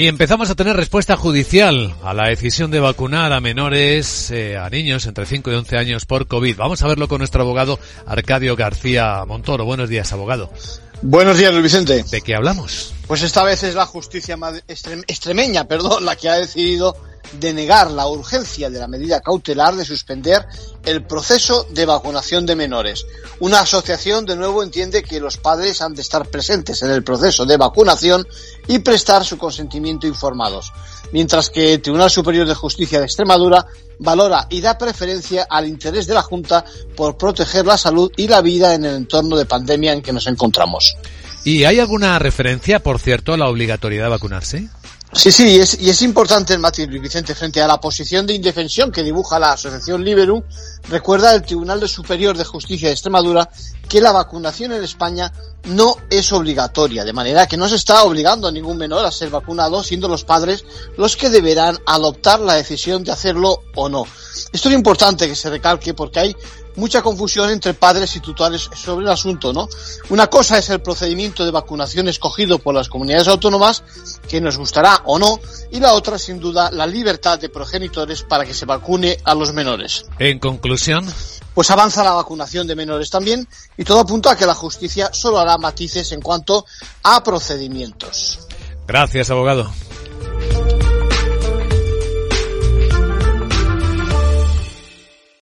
Y empezamos a tener respuesta judicial a la decisión de vacunar a menores, eh, a niños entre 5 y 11 años por COVID. Vamos a verlo con nuestro abogado Arcadio García Montoro. Buenos días, abogado. Buenos días, Luis Vicente. ¿De qué hablamos? Pues esta vez es la justicia extremeña, perdón, la que ha decidido denegar la urgencia de la medida cautelar de suspender el proceso de vacunación de menores. Una asociación, de nuevo, entiende que los padres han de estar presentes en el proceso de vacunación y prestar su consentimiento informados, mientras que el Tribunal Superior de Justicia de Extremadura valora y da preferencia al interés de la Junta por proteger la salud y la vida en el entorno de pandemia en que nos encontramos. ¿Y hay alguna referencia, por cierto, a la obligatoriedad de vacunarse? Sí, sí, y es, y es importante el matiz, Vicente, frente a la posición de indefensión que dibuja la Asociación Liberum, recuerda el Tribunal Superior de Justicia de Extremadura que la vacunación en España no es obligatoria, de manera que no se está obligando a ningún menor a ser vacunado, siendo los padres los que deberán adoptar la decisión de hacerlo o no. Esto es importante que se recalque porque hay mucha confusión entre padres y tutores sobre el asunto, ¿no? Una cosa es el procedimiento de vacunación escogido por las comunidades autónomas, que nos gustará o no, y la otra, sin duda, la libertad de progenitores para que se vacune a los menores. En conclusión. Pues avanza la vacunación de menores también, y todo apunta a que la justicia solo hará matices en cuanto a procedimientos. Gracias, abogado.